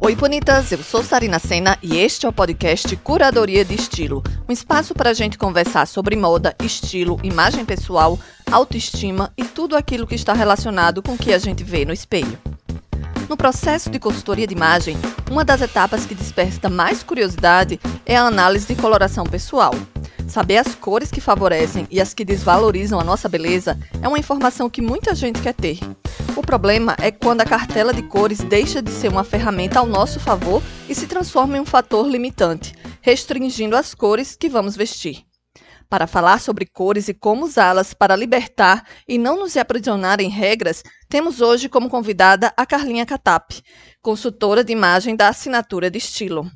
Oi, bonitas! Eu sou Sarina Sena e este é o podcast Curadoria de Estilo um espaço para a gente conversar sobre moda, estilo, imagem pessoal, autoestima e tudo aquilo que está relacionado com o que a gente vê no espelho. No processo de consultoria de imagem, uma das etapas que desperta mais curiosidade é a análise de coloração pessoal. Saber as cores que favorecem e as que desvalorizam a nossa beleza é uma informação que muita gente quer ter. O problema é quando a cartela de cores deixa de ser uma ferramenta ao nosso favor e se transforma em um fator limitante, restringindo as cores que vamos vestir. Para falar sobre cores e como usá-las para libertar e não nos aprisionar em regras, temos hoje como convidada a Carlinha Catap, consultora de imagem da assinatura de estilo.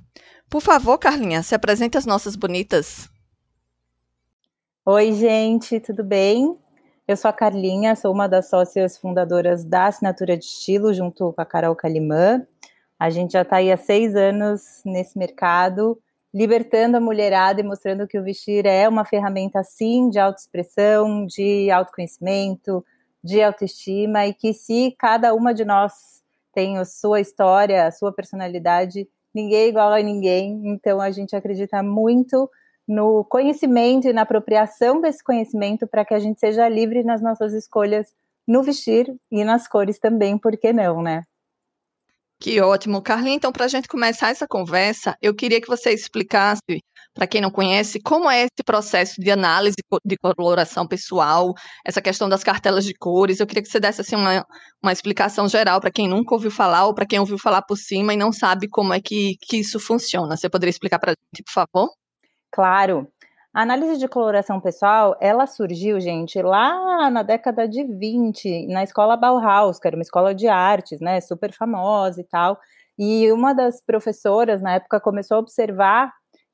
Por favor, Carlinha, se apresente às nossas bonitas. Oi, gente, tudo bem? Eu sou a Carlinha, sou uma das sócias fundadoras da Assinatura de Estilo, junto com a Carol Calimã. A gente já está aí há seis anos nesse mercado, libertando a mulherada e mostrando que o vestir é uma ferramenta, sim, de autoexpressão, de autoconhecimento, de autoestima, e que se cada uma de nós tem a sua história, a sua personalidade, ninguém é igual a ninguém, então a gente acredita muito no conhecimento e na apropriação desse conhecimento para que a gente seja livre nas nossas escolhas no vestir e nas cores também, por que não, né? Que ótimo. Carlinhos, então, para a gente começar essa conversa, eu queria que você explicasse, para quem não conhece, como é esse processo de análise de coloração pessoal, essa questão das cartelas de cores. Eu queria que você desse assim, uma, uma explicação geral para quem nunca ouviu falar ou para quem ouviu falar por cima e não sabe como é que, que isso funciona. Você poderia explicar para a gente, por favor? Claro. A análise de coloração pessoal, ela surgiu, gente, lá na década de 20, na escola Bauhaus, que era uma escola de artes, né, super famosa e tal. E uma das professoras na época começou a observar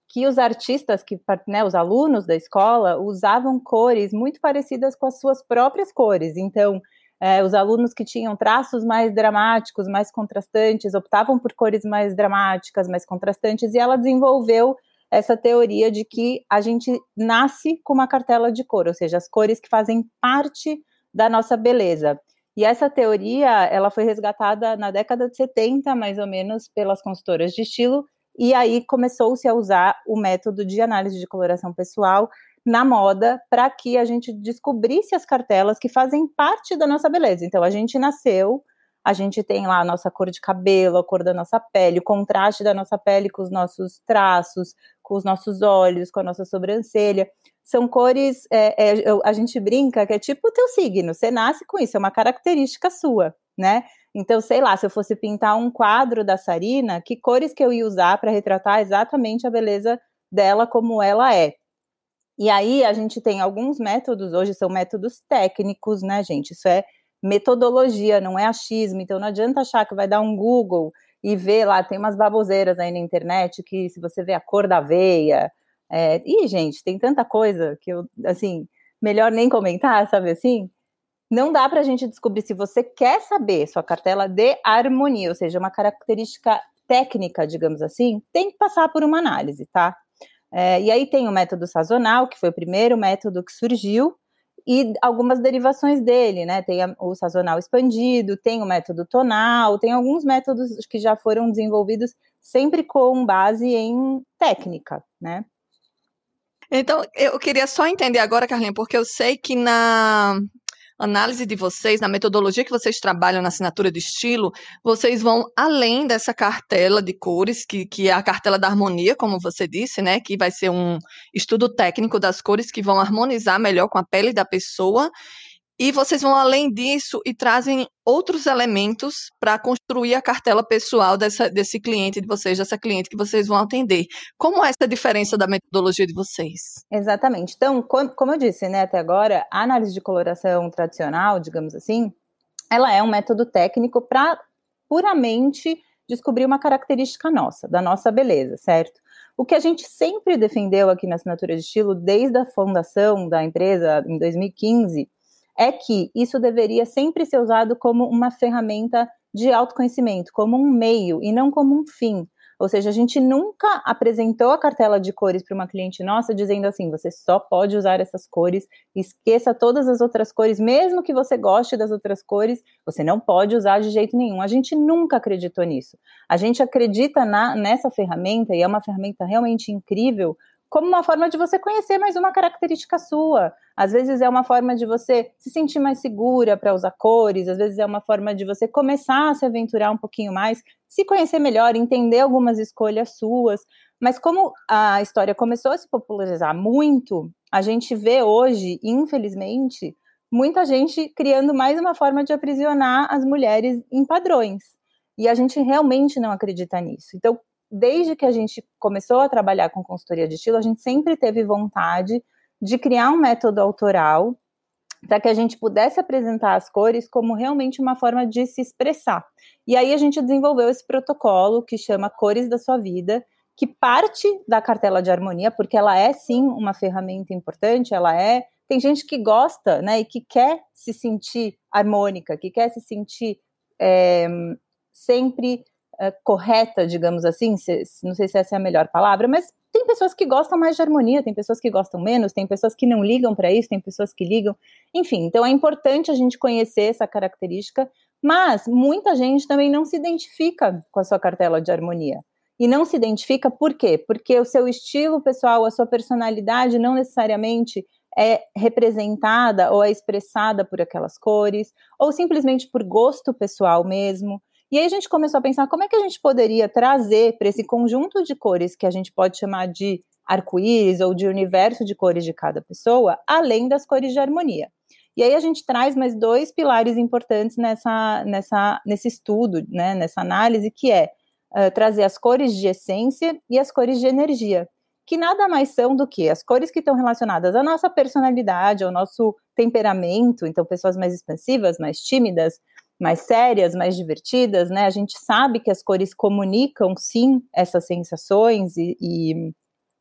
que os artistas, que, né, os alunos da escola, usavam cores muito parecidas com as suas próprias cores. Então, é, os alunos que tinham traços mais dramáticos, mais contrastantes, optavam por cores mais dramáticas, mais contrastantes, e ela desenvolveu essa teoria de que a gente nasce com uma cartela de cor, ou seja, as cores que fazem parte da nossa beleza. E essa teoria, ela foi resgatada na década de 70, mais ou menos, pelas consultoras de estilo, e aí começou-se a usar o método de análise de coloração pessoal na moda para que a gente descobrisse as cartelas que fazem parte da nossa beleza. Então, a gente nasceu a gente tem lá a nossa cor de cabelo, a cor da nossa pele, o contraste da nossa pele com os nossos traços, com os nossos olhos, com a nossa sobrancelha. São cores, é, é, a gente brinca que é tipo o teu signo, você nasce com isso, é uma característica sua, né? Então, sei lá, se eu fosse pintar um quadro da Sarina, que cores que eu ia usar para retratar exatamente a beleza dela como ela é? E aí a gente tem alguns métodos, hoje são métodos técnicos, né, gente? Isso é metodologia, não é achismo. Então não adianta achar que vai dar um Google e ver lá, tem umas baboseiras aí na internet que se você vê a cor da veia. É... Ih, gente, tem tanta coisa que eu, assim, melhor nem comentar, sabe assim? Não dá para a gente descobrir se você quer saber sua cartela de harmonia, ou seja, uma característica técnica, digamos assim, tem que passar por uma análise, tá? É, e aí tem o método sazonal, que foi o primeiro método que surgiu, e algumas derivações dele, né? Tem o sazonal expandido, tem o método tonal, tem alguns métodos que já foram desenvolvidos sempre com base em técnica, né? Então, eu queria só entender agora, Carlinha, porque eu sei que na análise de vocês, na metodologia que vocês trabalham na assinatura de estilo, vocês vão além dessa cartela de cores, que, que é a cartela da harmonia, como você disse, né? Que vai ser um estudo técnico das cores que vão harmonizar melhor com a pele da pessoa. E vocês vão além disso e trazem outros elementos para construir a cartela pessoal dessa, desse cliente de vocês, dessa cliente que vocês vão atender. Como é essa diferença da metodologia de vocês? Exatamente. Então, como eu disse né, até agora, a análise de coloração tradicional, digamos assim, ela é um método técnico para puramente descobrir uma característica nossa, da nossa beleza, certo? O que a gente sempre defendeu aqui na assinatura de estilo, desde a fundação da empresa em 2015, é que isso deveria sempre ser usado como uma ferramenta de autoconhecimento, como um meio e não como um fim. Ou seja, a gente nunca apresentou a cartela de cores para uma cliente nossa dizendo assim: você só pode usar essas cores, esqueça todas as outras cores, mesmo que você goste das outras cores, você não pode usar de jeito nenhum. A gente nunca acreditou nisso. A gente acredita na, nessa ferramenta e é uma ferramenta realmente incrível como uma forma de você conhecer mais uma característica sua. Às vezes é uma forma de você se sentir mais segura para usar cores, às vezes é uma forma de você começar a se aventurar um pouquinho mais, se conhecer melhor, entender algumas escolhas suas. Mas como a história começou a se popularizar muito, a gente vê hoje, infelizmente, muita gente criando mais uma forma de aprisionar as mulheres em padrões. E a gente realmente não acredita nisso. Então, desde que a gente começou a trabalhar com consultoria de estilo, a gente sempre teve vontade de criar um método autoral para que a gente pudesse apresentar as cores como realmente uma forma de se expressar. E aí a gente desenvolveu esse protocolo que chama Cores da Sua Vida, que parte da cartela de harmonia, porque ela é sim uma ferramenta importante, ela é. Tem gente que gosta, né, e que quer se sentir harmônica, que quer se sentir é, sempre é, correta, digamos assim, se, não sei se essa é a melhor palavra, mas tem pessoas que gostam mais de harmonia, tem pessoas que gostam menos, tem pessoas que não ligam para isso, tem pessoas que ligam, enfim, então é importante a gente conhecer essa característica, mas muita gente também não se identifica com a sua cartela de harmonia. E não se identifica por quê? Porque o seu estilo pessoal, a sua personalidade não necessariamente é representada ou é expressada por aquelas cores, ou simplesmente por gosto pessoal mesmo. E aí a gente começou a pensar como é que a gente poderia trazer para esse conjunto de cores que a gente pode chamar de arco-íris ou de universo de cores de cada pessoa, além das cores de harmonia. E aí a gente traz mais dois pilares importantes nessa, nessa, nesse estudo, né, nessa análise, que é uh, trazer as cores de essência e as cores de energia, que nada mais são do que as cores que estão relacionadas à nossa personalidade, ao nosso temperamento, então pessoas mais expansivas, mais tímidas, mais sérias, mais divertidas, né? A gente sabe que as cores comunicam sim essas sensações e, e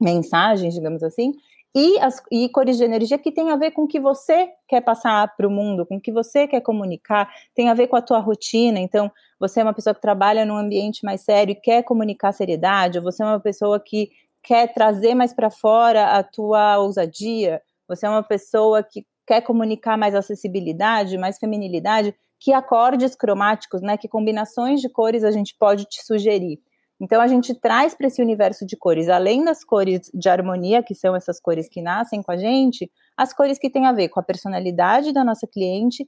mensagens, digamos assim, e, as, e cores de energia que tem a ver com o que você quer passar para o mundo, com o que você quer comunicar, tem a ver com a tua rotina. Então, você é uma pessoa que trabalha num ambiente mais sério e quer comunicar seriedade, ou você é uma pessoa que quer trazer mais para fora a tua ousadia, você é uma pessoa que quer comunicar mais acessibilidade, mais feminilidade que acordes cromáticos, né, que combinações de cores a gente pode te sugerir. Então a gente traz para esse universo de cores, além das cores de harmonia, que são essas cores que nascem com a gente, as cores que têm a ver com a personalidade da nossa cliente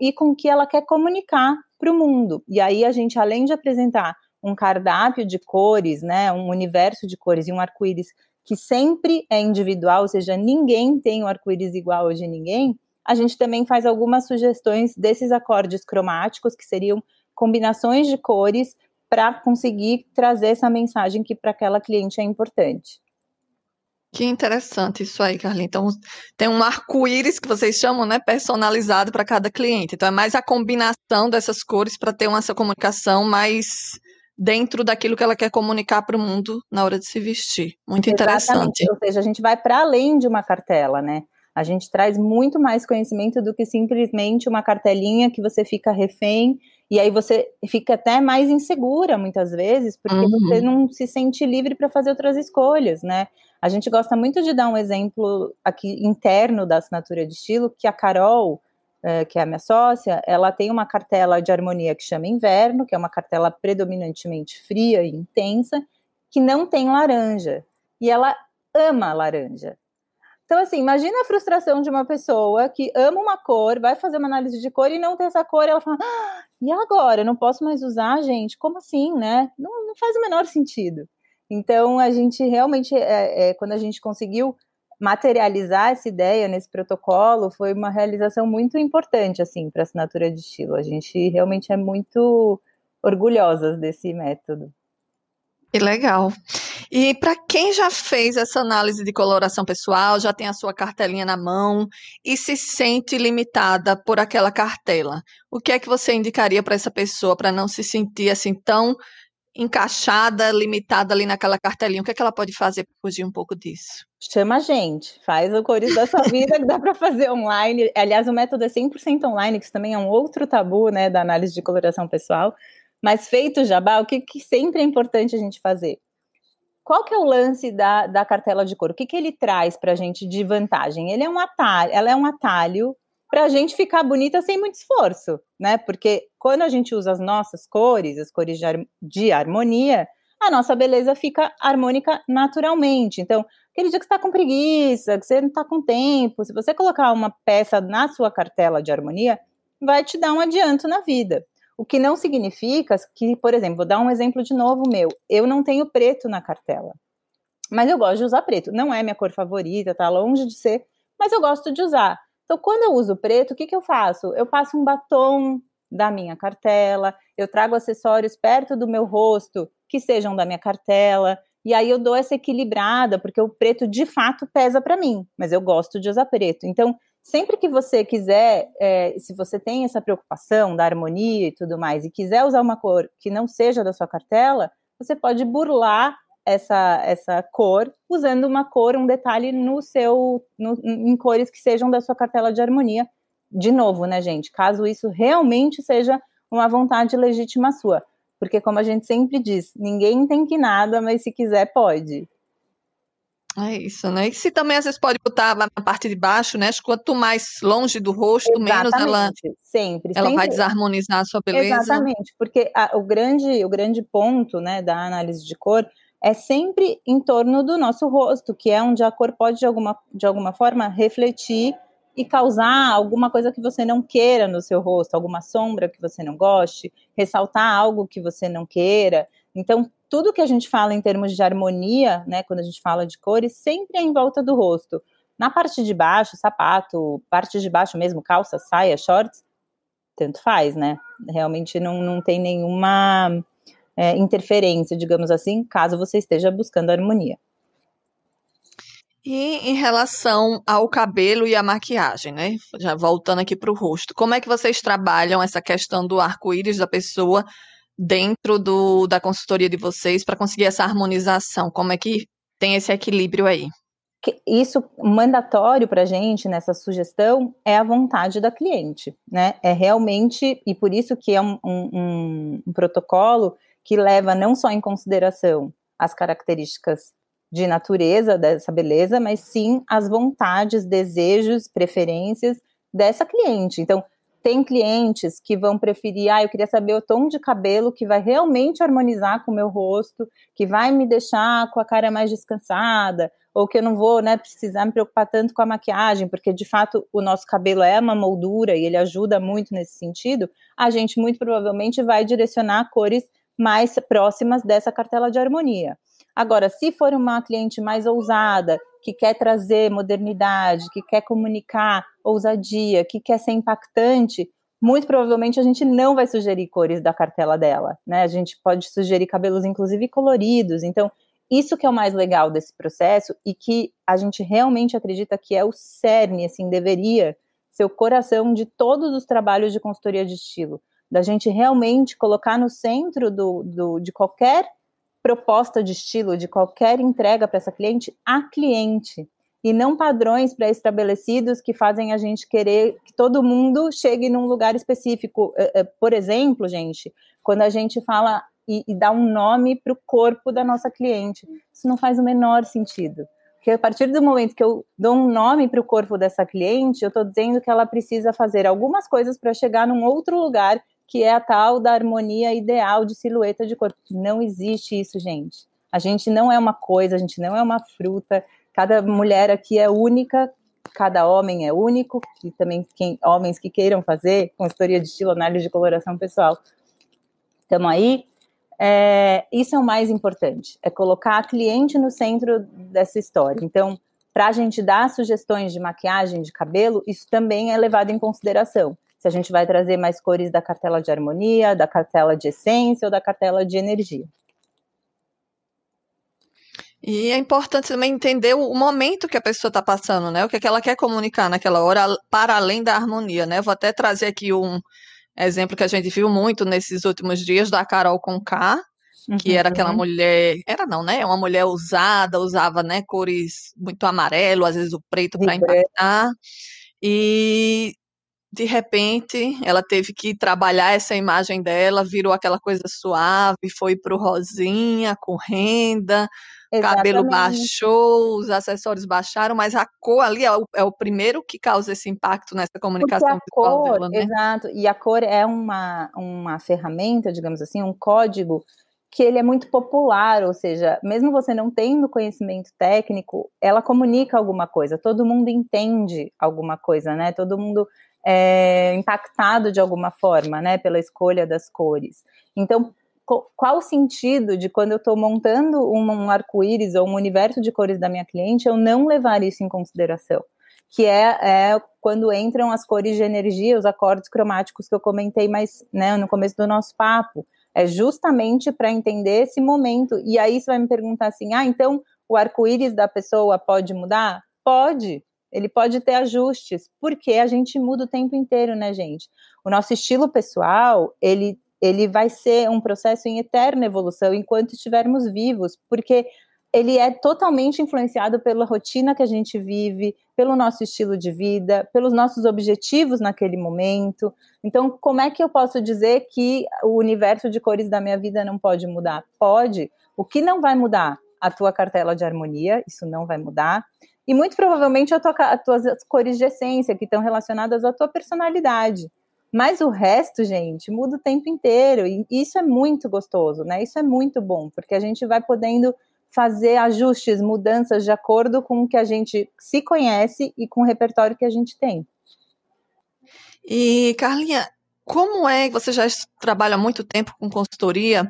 e com o que ela quer comunicar para o mundo. E aí a gente, além de apresentar um cardápio de cores, né, um universo de cores e um arco-íris que sempre é individual, ou seja, ninguém tem um arco-íris igual de ninguém, a gente também faz algumas sugestões desses acordes cromáticos, que seriam combinações de cores, para conseguir trazer essa mensagem que para aquela cliente é importante. Que interessante isso aí, Carlinhos. Então, tem um arco-íris que vocês chamam, né, personalizado para cada cliente. Então, é mais a combinação dessas cores para ter uma essa comunicação mais dentro daquilo que ela quer comunicar para o mundo na hora de se vestir. Muito Exatamente. interessante. Ou seja, a gente vai para além de uma cartela, né? A gente traz muito mais conhecimento do que simplesmente uma cartelinha que você fica refém e aí você fica até mais insegura muitas vezes, porque uhum. você não se sente livre para fazer outras escolhas, né? A gente gosta muito de dar um exemplo aqui interno da assinatura de estilo, que a Carol, eh, que é a minha sócia, ela tem uma cartela de harmonia que chama Inverno, que é uma cartela predominantemente fria e intensa, que não tem laranja. E ela ama laranja. Então, assim, imagina a frustração de uma pessoa que ama uma cor, vai fazer uma análise de cor e não tem essa cor, e ela fala, ah, e agora? Eu não posso mais usar, gente? Como assim, né? Não, não faz o menor sentido. Então, a gente realmente, é, é, quando a gente conseguiu materializar essa ideia nesse protocolo, foi uma realização muito importante, assim, para a assinatura de estilo. A gente realmente é muito orgulhosas desse método. Que legal. E para quem já fez essa análise de coloração pessoal, já tem a sua cartelinha na mão e se sente limitada por aquela cartela, o que é que você indicaria para essa pessoa para não se sentir assim tão encaixada, limitada ali naquela cartelinha? O que é que ela pode fazer para fugir um pouco disso? Chama a gente, faz o Cores da sua vida que dá para fazer online. Aliás, o método é 100% online, que isso também é um outro tabu, né, da análise de coloração pessoal Mas feito o jabá, o que, que sempre é importante a gente fazer? Qual que é o lance da, da cartela de cor? O que, que ele traz para a gente de vantagem? Ele é um atalho, ela é um atalho para a gente ficar bonita sem muito esforço, né? Porque quando a gente usa as nossas cores, as cores de, de harmonia, a nossa beleza fica harmônica naturalmente. Então, aquele dia que você está com preguiça, que você não está com tempo, se você colocar uma peça na sua cartela de harmonia, vai te dar um adianto na vida. O que não significa que, por exemplo, vou dar um exemplo de novo meu. Eu não tenho preto na cartela. Mas eu gosto de usar preto. Não é minha cor favorita, tá longe de ser, mas eu gosto de usar. Então, quando eu uso preto, o que, que eu faço? Eu passo um batom da minha cartela, eu trago acessórios perto do meu rosto que sejam da minha cartela, e aí eu dou essa equilibrada, porque o preto de fato pesa para mim, mas eu gosto de usar preto. Então, sempre que você quiser, é, se você tem essa preocupação da harmonia e tudo mais, e quiser usar uma cor que não seja da sua cartela, você pode burlar essa, essa cor usando uma cor, um detalhe no seu, no, em cores que sejam da sua cartela de harmonia. De novo, né, gente? Caso isso realmente seja uma vontade legítima sua. Porque, como a gente sempre diz, ninguém tem que nada, mas se quiser, pode. É isso, né? E se também às vezes pode botar na parte de baixo, né? Quanto mais longe do rosto, Exatamente. menos ela sempre, ela sempre. vai desarmonizar a sua beleza. Exatamente, porque a, o grande o grande ponto, né, da análise de cor é sempre em torno do nosso rosto, que é onde a cor pode de alguma de alguma forma refletir e causar alguma coisa que você não queira no seu rosto, alguma sombra que você não goste, ressaltar algo que você não queira. Então, tudo que a gente fala em termos de harmonia, né, quando a gente fala de cores, sempre é em volta do rosto. Na parte de baixo, sapato, parte de baixo mesmo, calça, saia, shorts, tanto faz, né? Realmente não, não tem nenhuma é, interferência, digamos assim, caso você esteja buscando harmonia. E em relação ao cabelo e a maquiagem, né? Já voltando aqui para o rosto, como é que vocês trabalham essa questão do arco-íris da pessoa dentro do, da consultoria de vocês para conseguir essa harmonização? Como é que tem esse equilíbrio aí? Isso mandatório para a gente nessa sugestão é a vontade da cliente, né? É realmente, e por isso que é um, um, um protocolo que leva não só em consideração as características de natureza dessa beleza, mas sim as vontades, desejos, preferências dessa cliente. Então, tem clientes que vão preferir, ah, eu queria saber o tom de cabelo que vai realmente harmonizar com o meu rosto, que vai me deixar com a cara mais descansada, ou que eu não vou, né, precisar me preocupar tanto com a maquiagem, porque de fato o nosso cabelo é uma moldura e ele ajuda muito nesse sentido. A gente muito provavelmente vai direcionar cores mais próximas dessa cartela de harmonia. Agora, se for uma cliente mais ousada, que quer trazer modernidade, que quer comunicar ousadia, que quer ser impactante, muito provavelmente a gente não vai sugerir cores da cartela dela, né? A gente pode sugerir cabelos, inclusive, coloridos. Então, isso que é o mais legal desse processo e que a gente realmente acredita que é o cerne, assim, deveria ser o coração de todos os trabalhos de consultoria de estilo. Da gente realmente colocar no centro do, do de qualquer proposta de estilo de qualquer entrega para essa cliente a cliente e não padrões pré-estabelecidos que fazem a gente querer que todo mundo chegue num lugar específico. É, é, por exemplo, gente, quando a gente fala e, e dá um nome para o corpo da nossa cliente, isso não faz o menor sentido. Porque a partir do momento que eu dou um nome para o corpo dessa cliente, eu estou dizendo que ela precisa fazer algumas coisas para chegar num outro lugar que é a tal da harmonia ideal de silhueta de corpo. Não existe isso, gente. A gente não é uma coisa, a gente não é uma fruta. Cada mulher aqui é única, cada homem é único, e também quem, homens que queiram fazer consultoria de estilo, análise de coloração pessoal. Estamos aí. É, isso é o mais importante, é colocar a cliente no centro dessa história. Então, para a gente dar sugestões de maquiagem, de cabelo, isso também é levado em consideração se a gente vai trazer mais cores da cartela de harmonia, da cartela de essência ou da cartela de energia. E é importante também entender o momento que a pessoa está passando, né? O que, é que ela quer comunicar naquela hora, para além da harmonia, né? Vou até trazer aqui um exemplo que a gente viu muito nesses últimos dias da Carol Conká, que era aquela uhum. mulher, era não, né? Uma mulher usada, usava, né, cores muito amarelo, às vezes o preto para impactar. E de repente ela teve que trabalhar essa imagem dela, virou aquela coisa suave, foi pro rosinha, com renda, cabelo baixou, os acessórios baixaram, mas a cor ali é o, é o primeiro que causa esse impacto nessa comunicação visual cor, dela, né? Exato, e a cor é uma, uma ferramenta, digamos assim, um código que ele é muito popular, ou seja, mesmo você não tendo conhecimento técnico, ela comunica alguma coisa, todo mundo entende alguma coisa, né? Todo mundo é impactado de alguma forma, né, pela escolha das cores. Então, qual o sentido de quando eu estou montando um, arco-íris ou um universo de cores da minha cliente, eu não levar isso em consideração? Que é, é quando entram as cores de energia, os acordes cromáticos que eu comentei mais né, no começo do nosso papo. É justamente para entender esse momento. E aí você vai me perguntar assim: ah, então o arco-íris da pessoa pode mudar? Pode, ele pode ter ajustes, porque a gente muda o tempo inteiro, né, gente? O nosso estilo pessoal, ele, ele vai ser um processo em eterna evolução enquanto estivermos vivos, porque ele é totalmente influenciado pela rotina que a gente vive, pelo nosso estilo de vida, pelos nossos objetivos naquele momento. Então, como é que eu posso dizer que o universo de cores da minha vida não pode mudar? Pode. O que não vai mudar? A tua cartela de harmonia, isso não vai mudar. E muito provavelmente tua, as tuas cores de essência, que estão relacionadas à tua personalidade. Mas o resto, gente, muda o tempo inteiro. E isso é muito gostoso, né? Isso é muito bom, porque a gente vai podendo fazer ajustes, mudanças de acordo com o que a gente se conhece e com o repertório que a gente tem. E, Carlinha, como é, você já trabalha há muito tempo com consultoria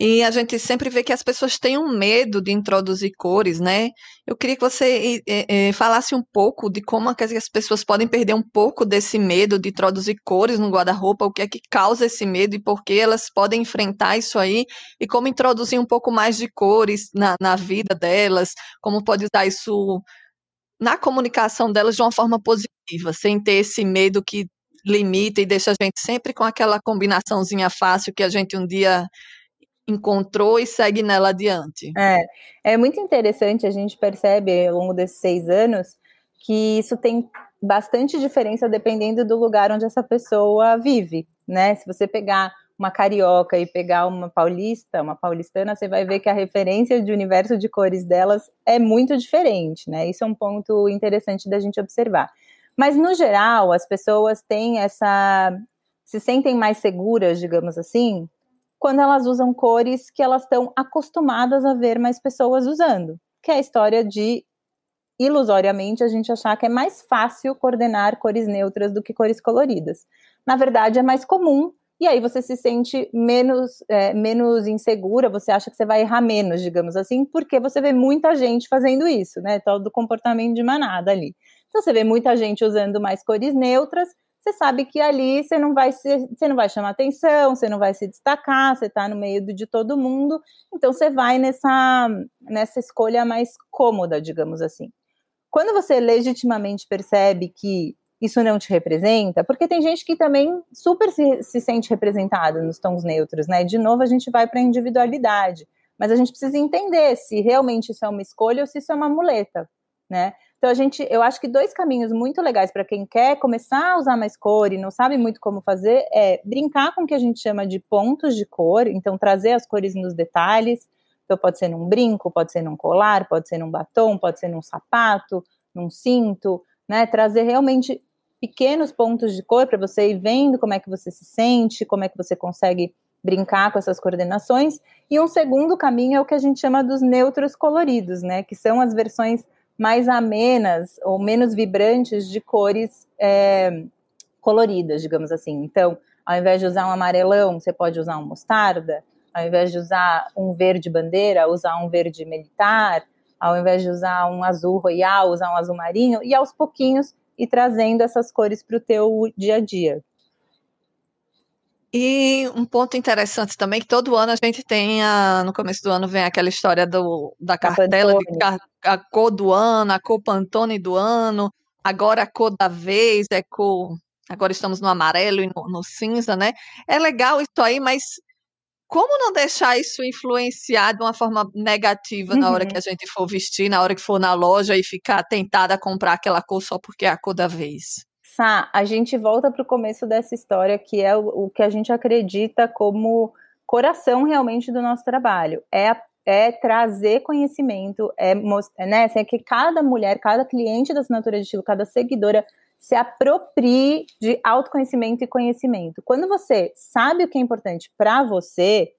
e a gente sempre vê que as pessoas têm um medo de introduzir cores, né? Eu queria que você é, falasse um pouco de como é as pessoas podem perder um pouco desse medo de introduzir cores no guarda-roupa, o que é que causa esse medo e por que elas podem enfrentar isso aí e como introduzir um pouco mais de cores na, na vida delas, como pode usar isso na comunicação delas de uma forma positiva, sem ter esse medo que limita e deixa a gente sempre com aquela combinaçãozinha fácil que a gente um dia encontrou e segue nela adiante. É, é muito interessante, a gente percebe ao longo desses seis anos que isso tem bastante diferença dependendo do lugar onde essa pessoa vive, né? Se você pegar uma carioca e pegar uma paulista, uma paulistana, você vai ver que a referência de universo de cores delas é muito diferente, né? Isso é um ponto interessante da gente observar. Mas, no geral, as pessoas têm essa. se sentem mais seguras, digamos assim, quando elas usam cores que elas estão acostumadas a ver mais pessoas usando. Que é a história de, ilusoriamente, a gente achar que é mais fácil coordenar cores neutras do que cores coloridas. Na verdade, é mais comum e aí você se sente menos, é, menos insegura, você acha que você vai errar menos, digamos assim, porque você vê muita gente fazendo isso, né? Tal do comportamento de manada ali. Então você vê muita gente usando mais cores neutras, você sabe que ali você não vai se, você não vai chamar atenção, você não vai se destacar, você está no meio de todo mundo, então você vai nessa, nessa escolha mais cômoda, digamos assim. Quando você legitimamente percebe que isso não te representa, porque tem gente que também super se, se sente representada nos tons neutros, né? De novo, a gente vai para a individualidade, mas a gente precisa entender se realmente isso é uma escolha ou se isso é uma muleta, né? Então a gente, eu acho que dois caminhos muito legais para quem quer começar a usar mais cor e não sabe muito como fazer é brincar com o que a gente chama de pontos de cor, então trazer as cores nos detalhes. Então pode ser num brinco, pode ser num colar, pode ser num batom, pode ser num sapato, num cinto, né? Trazer realmente pequenos pontos de cor para você ir vendo como é que você se sente, como é que você consegue brincar com essas coordenações. E um segundo caminho é o que a gente chama dos neutros coloridos, né? Que são as versões mais amenas ou menos vibrantes de cores é, coloridas, digamos assim. Então, ao invés de usar um amarelão, você pode usar um mostarda. Ao invés de usar um verde bandeira, usar um verde militar. Ao invés de usar um azul royal, usar um azul marinho. E aos pouquinhos ir trazendo essas cores para o teu dia a dia. E um ponto interessante também que todo ano a gente tem, a, no começo do ano vem aquela história do, da cartela de a, cor do ano, a cor Pantone do ano, agora a cor da vez é cor, agora estamos no amarelo e no, no cinza, né? É legal isso aí, mas como não deixar isso influenciar de uma forma negativa uhum. na hora que uhum. a gente for vestir, na hora que for na loja e ficar tentada a comprar aquela cor só porque é a cor da vez? Sá, a gente volta para o começo dessa história, que é o, o, que a gente acredita como coração realmente do nosso trabalho. É, é trazer conhecimento, é, né, assim, é que cada mulher, cada cliente da assinatura de estilo, cada seguidora se aproprie de autoconhecimento e conhecimento. Quando você sabe o que é importante para você,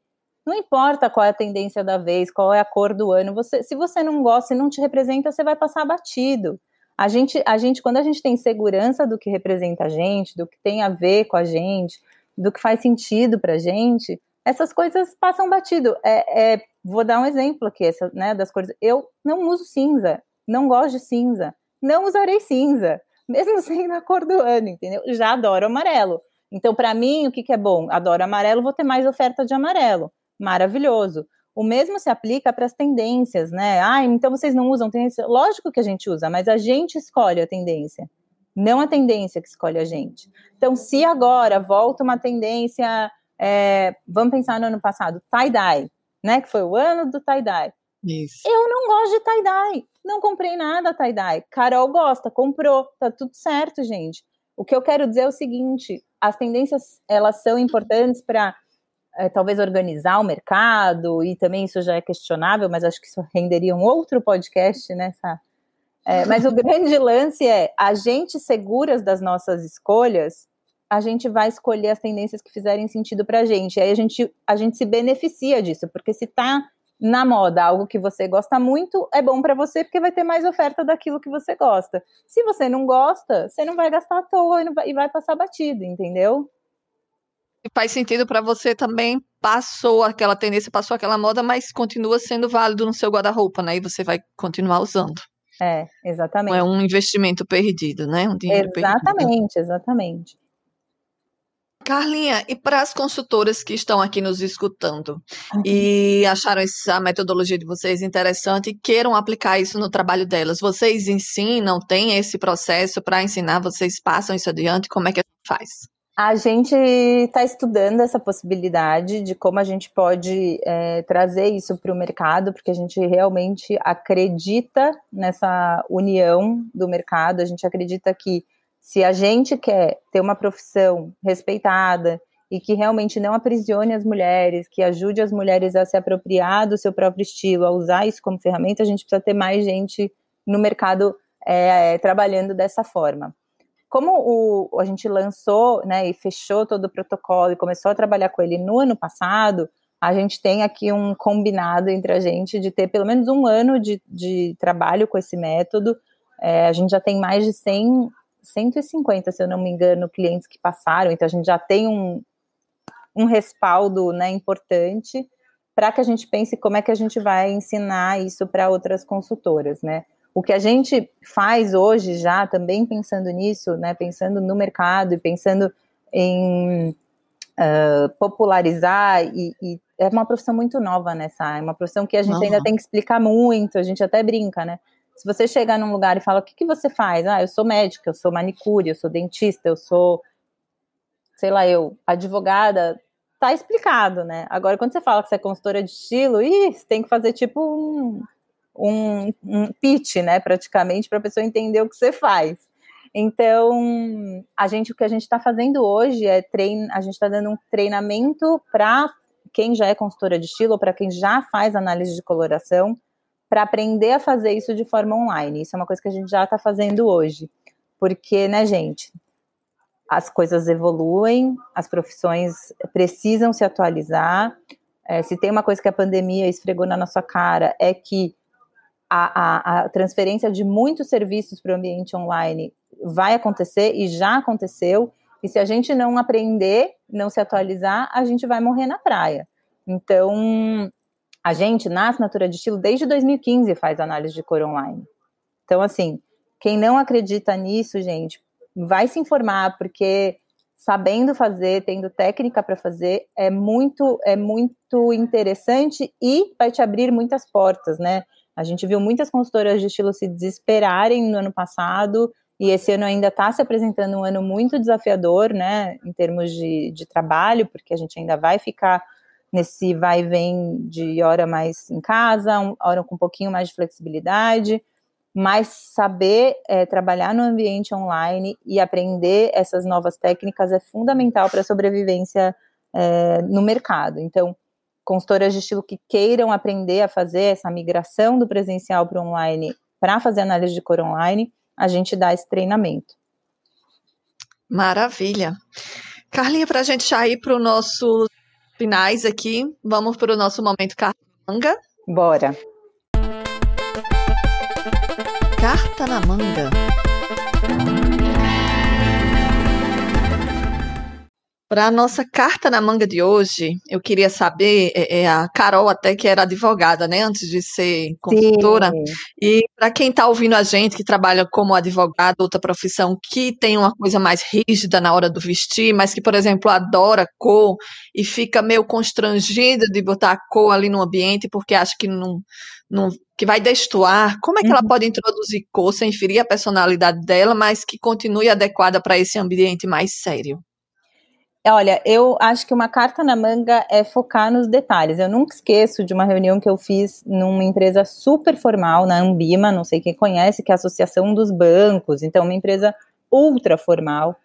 não importa qual é a tendência da vez, qual é a cor do ano, você, se você não gosta e não te representa, você vai passar batido. A gente, a gente, quando a gente tem segurança do que representa a gente, do que tem a ver com a gente, do que faz sentido pra gente, essas coisas passam batido. É, é, vou dar um exemplo aqui, essa, né, das cores. Eu não uso cinza, não gosto de cinza, não usarei cinza mesmo sendo a cor do ano, entendeu? Já adoro amarelo. Então, para mim, o que, que é bom? Adoro amarelo, vou ter mais oferta de amarelo. Maravilhoso. O mesmo se aplica para as tendências, né? Ah, então vocês não usam tendência? Lógico que a gente usa, mas a gente escolhe a tendência, não a tendência que escolhe a gente. Então, se agora volta uma tendência, é, vamos pensar no ano passado, tie-dye, né? Que foi o ano do tie-dye. Isso. Eu não gosto de tie-dye. Não comprei nada tie-dye. Carol gosta, comprou. Tá tudo certo, gente. O que eu quero dizer é o seguinte: as tendências elas são importantes para é, talvez organizar o mercado, e também isso já é questionável, mas acho que isso renderia um outro podcast, né? É, mas o grande lance é a gente seguras das nossas escolhas, a gente vai escolher as tendências que fizerem sentido para a gente. Aí a gente, a gente se beneficia disso, porque se está na moda algo que você gosta muito, é bom para você porque vai ter mais oferta daquilo que você gosta. Se você não gosta, você não vai gastar à toa e, vai, e vai passar batido, entendeu? E faz sentido para você também, passou aquela tendência, passou aquela moda, mas continua sendo válido no seu guarda-roupa, né? E você vai continuar usando. É, exatamente. Não é um investimento perdido, né? Um dinheiro exatamente, perdido. exatamente. Carlinha, e para as consultoras que estão aqui nos escutando uhum. e acharam essa metodologia de vocês interessante e queiram aplicar isso no trabalho delas, vocês ensinam, tem esse processo para ensinar, vocês passam isso adiante, como é que faz? A gente está estudando essa possibilidade de como a gente pode é, trazer isso para o mercado, porque a gente realmente acredita nessa união do mercado, a gente acredita que se a gente quer ter uma profissão respeitada e que realmente não aprisione as mulheres, que ajude as mulheres a se apropriar do seu próprio estilo, a usar isso como ferramenta, a gente precisa ter mais gente no mercado é, trabalhando dessa forma. Como o, a gente lançou né, e fechou todo o protocolo e começou a trabalhar com ele no ano passado, a gente tem aqui um combinado entre a gente de ter pelo menos um ano de, de trabalho com esse método. É, a gente já tem mais de 100 150, se eu não me engano, clientes que passaram, então a gente já tem um, um respaldo né, importante para que a gente pense como é que a gente vai ensinar isso para outras consultoras, né? O que a gente faz hoje já, também pensando nisso, né, pensando no mercado e pensando em uh, popularizar, e, e, é uma profissão muito nova nessa, é uma profissão que a gente uhum. ainda tem que explicar muito, a gente até brinca, né? Se você chegar num lugar e fala, o que, que você faz? Ah, eu sou médica, eu sou manicure, eu sou dentista, eu sou, sei lá, eu, advogada, tá explicado, né? Agora, quando você fala que você é consultora de estilo, ih, você tem que fazer tipo um, um, um pitch, né, praticamente, para a pessoa entender o que você faz. Então, a gente, o que a gente está fazendo hoje é trein, a gente está dando um treinamento para quem já é consultora de estilo para quem já faz análise de coloração, para aprender a fazer isso de forma online. Isso é uma coisa que a gente já está fazendo hoje. Porque, né, gente, as coisas evoluem, as profissões precisam se atualizar. É, se tem uma coisa que a pandemia esfregou na nossa cara, é que a, a, a transferência de muitos serviços para o ambiente online vai acontecer e já aconteceu. E se a gente não aprender, não se atualizar, a gente vai morrer na praia. Então, a gente, na assinatura de estilo, desde 2015 faz análise de cor online. Então, assim, quem não acredita nisso, gente, vai se informar, porque sabendo fazer, tendo técnica para fazer, é muito, é muito interessante e vai te abrir muitas portas, né? A gente viu muitas consultoras de estilo se desesperarem no ano passado, e esse ano ainda está se apresentando um ano muito desafiador, né, em termos de, de trabalho, porque a gente ainda vai ficar nesse vai e vem de hora mais em casa, hora com um pouquinho mais de flexibilidade. mas saber é, trabalhar no ambiente online e aprender essas novas técnicas é fundamental para a sobrevivência é, no mercado. Então, consultoras de estilo que queiram aprender a fazer essa migração do presencial para o online para fazer análise de cor online, a gente dá esse treinamento. Maravilha. Carlinha, para a gente já ir para o nosso finais aqui, vamos para o nosso momento cartanga. Bora. Carta na manga. Para a nossa carta na manga de hoje, eu queria saber, é, é, a Carol até que era advogada, né, antes de ser consultora, Sim. e para quem está ouvindo a gente, que trabalha como advogado, outra profissão, que tem uma coisa mais rígida na hora do vestir, mas que, por exemplo, adora cor e fica meio constrangida de botar a cor ali no ambiente porque acha que não, não que vai destoar, como é que uhum. ela pode introduzir cor sem ferir a personalidade dela, mas que continue adequada para esse ambiente mais sério? Olha, eu acho que uma carta na manga é focar nos detalhes. Eu nunca esqueço de uma reunião que eu fiz numa empresa super formal, na Ambima, não sei quem conhece, que é a Associação dos Bancos, então uma empresa ultra formal.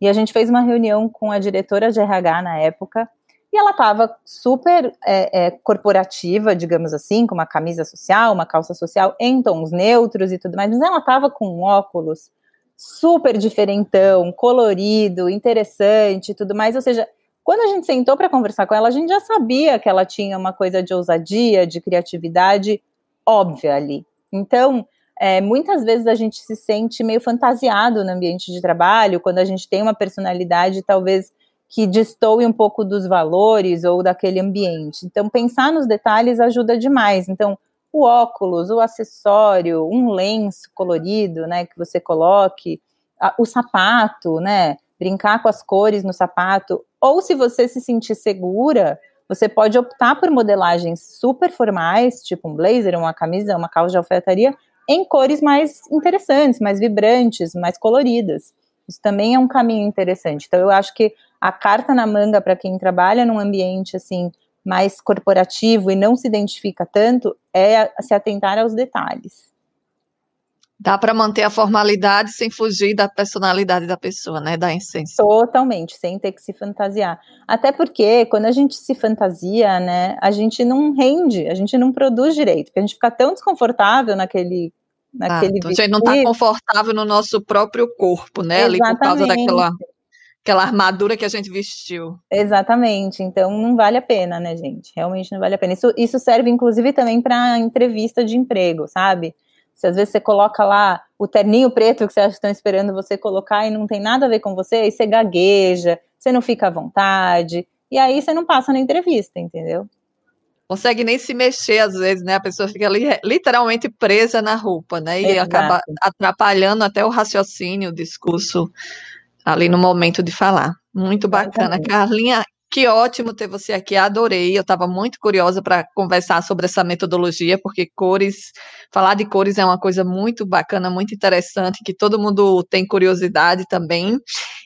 E a gente fez uma reunião com a diretora de RH na época, e ela estava super é, é, corporativa, digamos assim, com uma camisa social, uma calça social em tons neutros e tudo mais, mas ela estava com óculos super diferentão, colorido, interessante tudo mais. Ou seja, quando a gente sentou para conversar com ela, a gente já sabia que ela tinha uma coisa de ousadia, de criatividade óbvia ali. Então, é, muitas vezes a gente se sente meio fantasiado no ambiente de trabalho, quando a gente tem uma personalidade talvez que destoe um pouco dos valores ou daquele ambiente. Então, pensar nos detalhes ajuda demais. Então, o óculos, o acessório, um lenço colorido, né, que você coloque, a, o sapato, né, brincar com as cores no sapato, ou se você se sentir segura, você pode optar por modelagens super formais, tipo um blazer, uma camisa, uma calça de alfaiataria, em cores mais interessantes, mais vibrantes, mais coloridas. Isso também é um caminho interessante. Então, eu acho que a carta na manga para quem trabalha num ambiente assim mais corporativo e não se identifica tanto é se atentar aos detalhes. Dá para manter a formalidade sem fugir da personalidade da pessoa, né? Da essência. Totalmente, sem ter que se fantasiar. Até porque quando a gente se fantasia, né, a gente não rende, a gente não produz direito, porque a gente fica tão desconfortável naquele naquele ah, A gente não está confortável no nosso próprio corpo, né? Exatamente. Ali por causa daquela aquela armadura que a gente vestiu. Exatamente. Então não vale a pena, né, gente? Realmente não vale a pena. Isso, isso serve, inclusive, também para entrevista de emprego, sabe? Se às vezes você coloca lá o terninho preto que você acha que estão esperando você colocar e não tem nada a ver com você, aí você gagueja, você não fica à vontade, e aí você não passa na entrevista, entendeu? Consegue nem se mexer às vezes, né? A pessoa fica ali literalmente presa na roupa, né? E Exato. acaba atrapalhando até o raciocínio, o discurso ali no momento de falar. Muito bacana. Carlinha, que ótimo ter você aqui, adorei. Eu estava muito curiosa para conversar sobre essa metodologia, porque cores, falar de cores é uma coisa muito bacana, muito interessante, que todo mundo tem curiosidade também.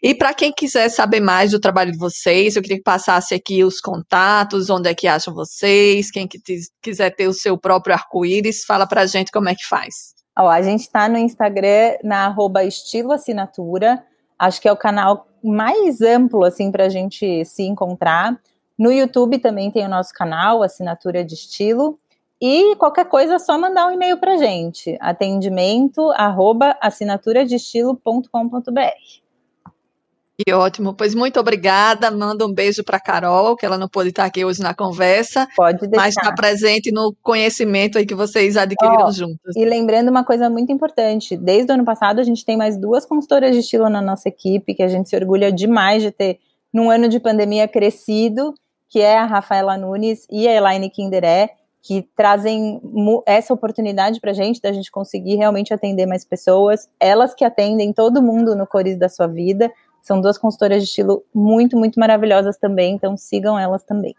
E para quem quiser saber mais do trabalho de vocês, eu queria que passasse aqui os contatos, onde é que acham vocês, quem que quiser ter o seu próprio arco-íris, fala para a gente como é que faz. Ó, a gente está no Instagram, na arroba estilo assinatura, Acho que é o canal mais amplo assim para a gente se encontrar. No YouTube também tem o nosso canal, Assinatura de Estilo. E qualquer coisa é só mandar um e-mail para gente, atendimento arroba. Que ótimo, pois muito obrigada. Manda um beijo para Carol, que ela não pôde estar aqui hoje na conversa. Pode deixar. Mas está presente no conhecimento aí que vocês adquiriram oh, juntos. E lembrando uma coisa muito importante: desde o ano passado a gente tem mais duas consultoras de estilo na nossa equipe, que a gente se orgulha demais de ter, num ano de pandemia, crescido, que é a Rafaela Nunes e a Elaine Kinderé que trazem essa oportunidade para a gente, da gente conseguir realmente atender mais pessoas, elas que atendem todo mundo no Cores da Sua Vida, são duas consultoras de estilo muito, muito maravilhosas também, então sigam elas também.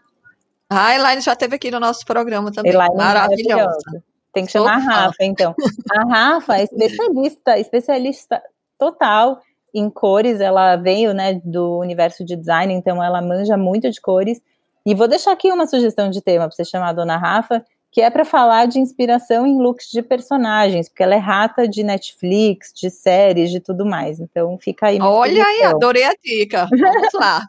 A Elaine já esteve aqui no nosso programa também. Elaine é maravilhosa. maravilhosa. Tem que chamar a Rafa, então. A Rafa é especialista, especialista total em cores. Ela veio, né, do universo de design, então ela manja muito de cores. E vou deixar aqui uma sugestão de tema para você chamar a dona Rafa, que é para falar de inspiração em looks de personagens, porque ela é rata de Netflix, de séries, de tudo mais. Então fica aí. Olha aí, adorei a dica. Vamos lá.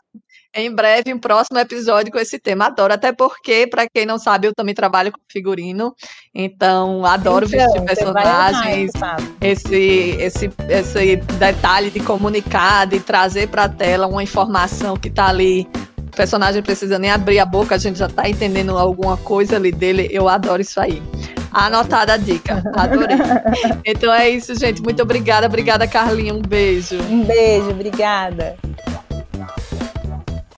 Em breve, um próximo episódio com esse tema. Adoro, até porque, para quem não sabe, eu também trabalho com figurino, então adoro então, vestir personagens. Esse, esse, esse detalhe de comunicar, de trazer para a tela uma informação que está ali personagem precisa nem abrir a boca, a gente já tá entendendo alguma coisa ali dele. Eu adoro isso aí. Anotada a dica. Adorei. Então é isso, gente. Muito obrigada. Obrigada, Carlinha. Um beijo. Um beijo, obrigada.